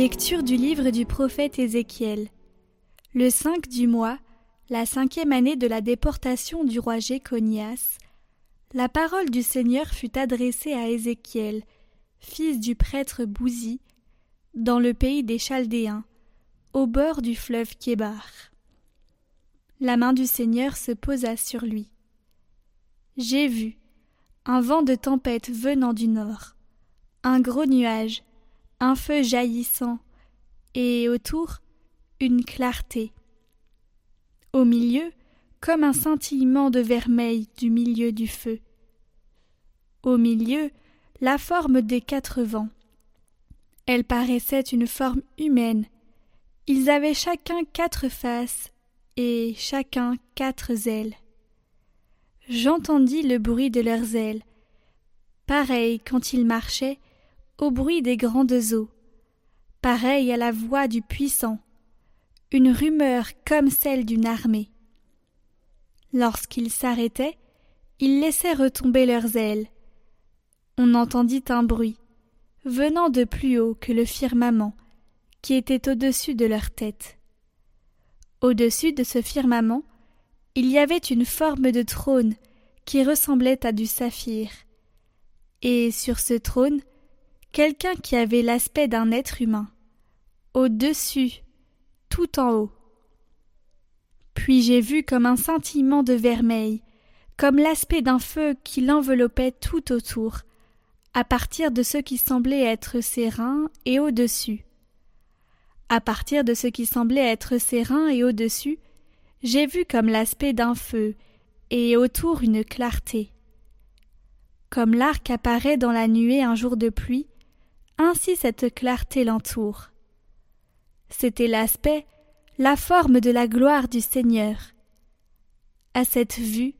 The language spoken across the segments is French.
Lecture du livre du prophète Ézéchiel. Le 5 du mois, la cinquième année de la déportation du roi Jéconias, la parole du Seigneur fut adressée à Ézéchiel, fils du prêtre Bouzi, dans le pays des Chaldéens, au bord du fleuve Kébar. La main du Seigneur se posa sur lui. J'ai vu un vent de tempête venant du nord, un gros nuage, un feu jaillissant, et autour une clarté. Au milieu, comme un scintillement de vermeil du milieu du feu. Au milieu, la forme des quatre vents. Elle paraissait une forme humaine. Ils avaient chacun quatre faces et chacun quatre ailes. J'entendis le bruit de leurs ailes, pareil quand ils marchaient au bruit des grandes eaux, pareil à la voix du puissant, une rumeur comme celle d'une armée. Lorsqu'ils s'arrêtaient, ils laissaient retomber leurs ailes. On entendit un bruit, venant de plus haut que le firmament, qui était au-dessus de leur tête. Au-dessus de ce firmament, il y avait une forme de trône qui ressemblait à du saphir. Et sur ce trône, quelqu'un qui avait l'aspect d'un être humain, au-dessus, tout en haut. Puis j'ai vu comme un scintillement de vermeil, comme l'aspect d'un feu qui l'enveloppait tout autour, à partir de ce qui semblait être ses et au-dessus. À partir de ce qui semblait être ses et au-dessus, j'ai vu comme l'aspect d'un feu, et autour une clarté. Comme l'arc apparaît dans la nuée un jour de pluie, ainsi cette clarté l'entoure. C'était l'aspect, la forme de la gloire du Seigneur. À cette vue,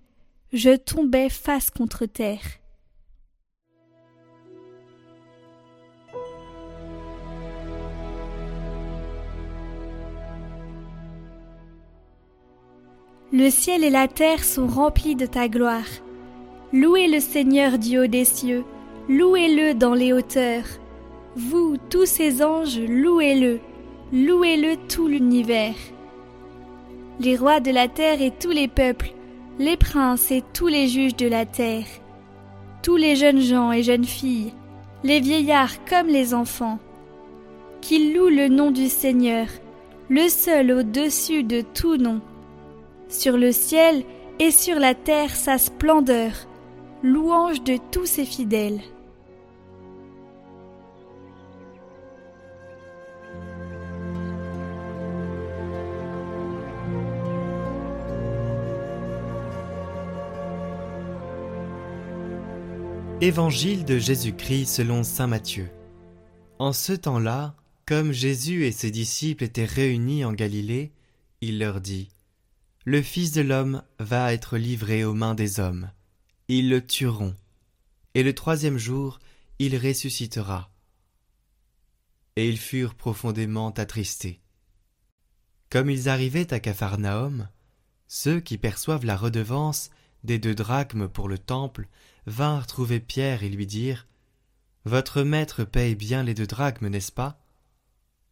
je tombais face contre terre. Le ciel et la terre sont remplis de ta gloire. Louez le Seigneur du haut des cieux, louez-le dans les hauteurs. Vous, tous ces anges, louez-le, louez-le tout l'univers. Les rois de la terre et tous les peuples, les princes et tous les juges de la terre, tous les jeunes gens et jeunes filles, les vieillards comme les enfants, qu'ils louent le nom du Seigneur, le seul au-dessus de tout nom. Sur le ciel et sur la terre sa splendeur, louange de tous ses fidèles. Évangile de Jésus-Christ selon Saint Matthieu. En ce temps-là, comme Jésus et ses disciples étaient réunis en Galilée, il leur dit Le Fils de l'homme va être livré aux mains des hommes. Ils le tueront. Et le troisième jour, il ressuscitera. Et ils furent profondément attristés. Comme ils arrivaient à Capharnaüm, ceux qui perçoivent la redevance des deux drachmes pour le temple vinrent trouver Pierre et lui dirent Votre maître paye bien les deux drachmes, n'est-ce pas?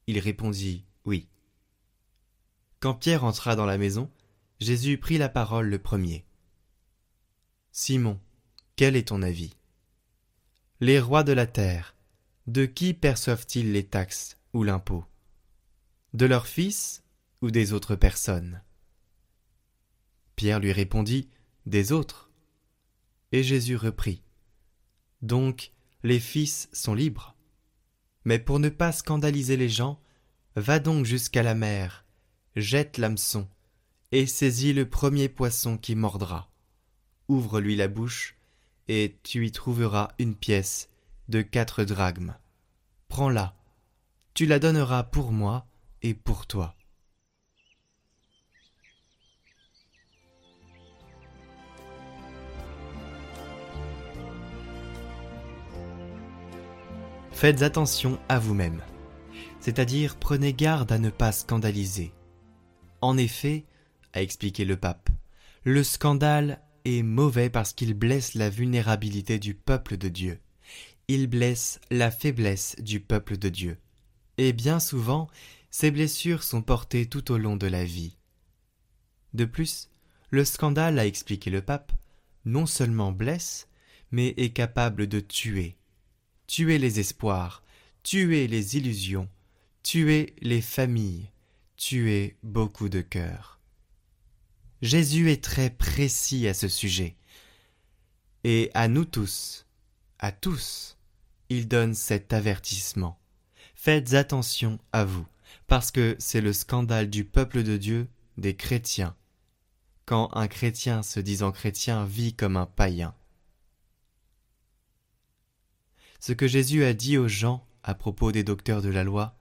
Il répondit Oui. Quand Pierre entra dans la maison, Jésus prit la parole le premier. Simon, quel est ton avis Les rois de la terre, de qui perçoivent-ils les taxes ou l'impôt De leurs fils ou des autres personnes? Pierre lui répondit Des autres. Et Jésus reprit. Donc les fils sont libres. Mais pour ne pas scandaliser les gens, va donc jusqu'à la mer, jette l'hameçon, et saisis le premier poisson qui mordra. Ouvre-lui la bouche, et tu y trouveras une pièce de quatre drachmes. Prends-la, tu la donneras pour moi et pour toi. Faites attention à vous-même, c'est-à-dire prenez garde à ne pas scandaliser. En effet, a expliqué le pape, le scandale est mauvais parce qu'il blesse la vulnérabilité du peuple de Dieu. Il blesse la faiblesse du peuple de Dieu. et bien souvent ces blessures sont portées tout au long de la vie. De plus, le scandale, a expliqué le pape, non seulement blesse, mais est capable de tuer. Tuer les espoirs, tuer les illusions, tuer les familles, tuer beaucoup de cœurs. Jésus est très précis à ce sujet. Et à nous tous, à tous, il donne cet avertissement. Faites attention à vous, parce que c'est le scandale du peuple de Dieu, des chrétiens, quand un chrétien se disant chrétien vit comme un païen. Ce que Jésus a dit aux gens à propos des docteurs de la loi,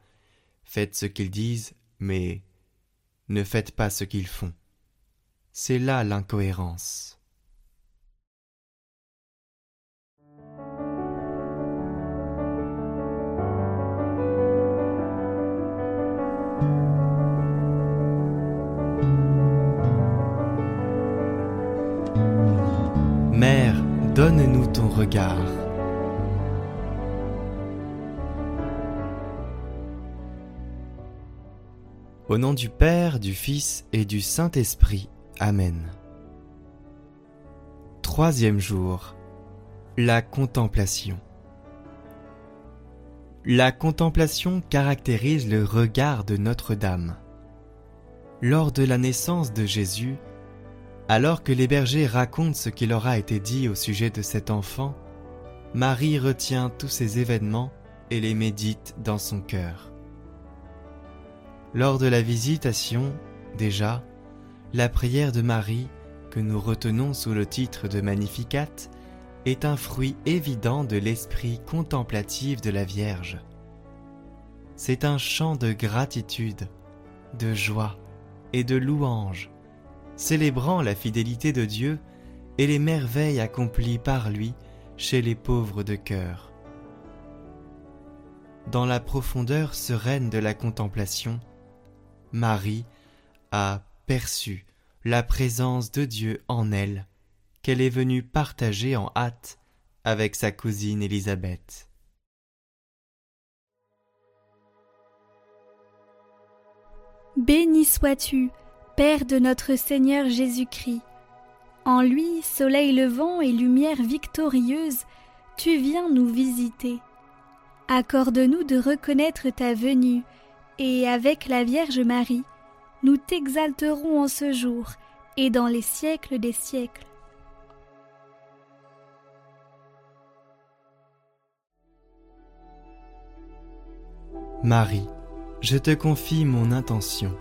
faites ce qu'ils disent, mais ne faites pas ce qu'ils font. C'est là l'incohérence. Mère, donne-nous ton regard. Au nom du Père, du Fils et du Saint-Esprit. Amen. Troisième jour. La contemplation. La contemplation caractérise le regard de Notre-Dame. Lors de la naissance de Jésus, alors que les bergers racontent ce qui leur a été dit au sujet de cet enfant, Marie retient tous ces événements et les médite dans son cœur. Lors de la visitation, déjà, la prière de Marie, que nous retenons sous le titre de Magnificat, est un fruit évident de l'esprit contemplatif de la Vierge. C'est un chant de gratitude, de joie et de louange célébrant la fidélité de Dieu et les merveilles accomplies par lui chez les pauvres de cœur. Dans la profondeur sereine de la contemplation, Marie a perçu la présence de Dieu en elle, qu'elle est venue partager en hâte avec sa cousine Élisabeth. Béni sois-tu, Père de notre Seigneur Jésus-Christ. En lui, soleil levant et lumière victorieuse, tu viens nous visiter. Accorde-nous de reconnaître ta venue, et avec la Vierge Marie, nous t'exalterons en ce jour et dans les siècles des siècles. Marie, je te confie mon intention.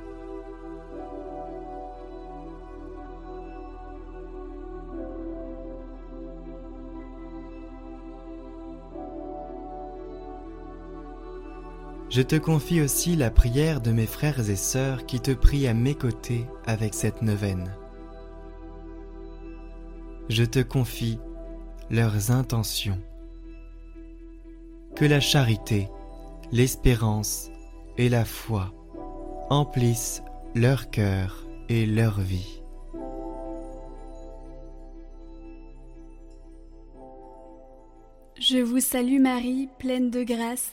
Je te confie aussi la prière de mes frères et sœurs qui te prient à mes côtés avec cette neuvaine. Je te confie leurs intentions. Que la charité, l'espérance et la foi emplissent leur cœur et leur vie. Je vous salue Marie, pleine de grâce.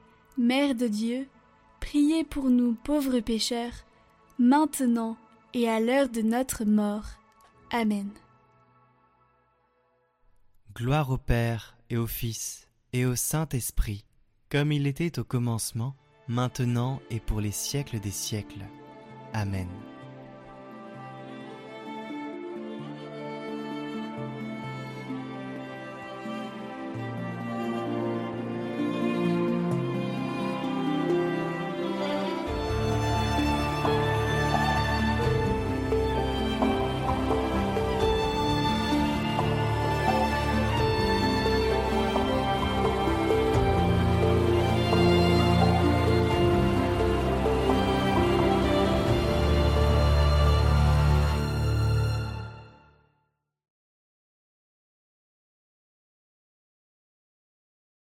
Mère de Dieu, priez pour nous pauvres pécheurs, maintenant et à l'heure de notre mort. Amen. Gloire au Père et au Fils et au Saint-Esprit, comme il était au commencement, maintenant et pour les siècles des siècles. Amen.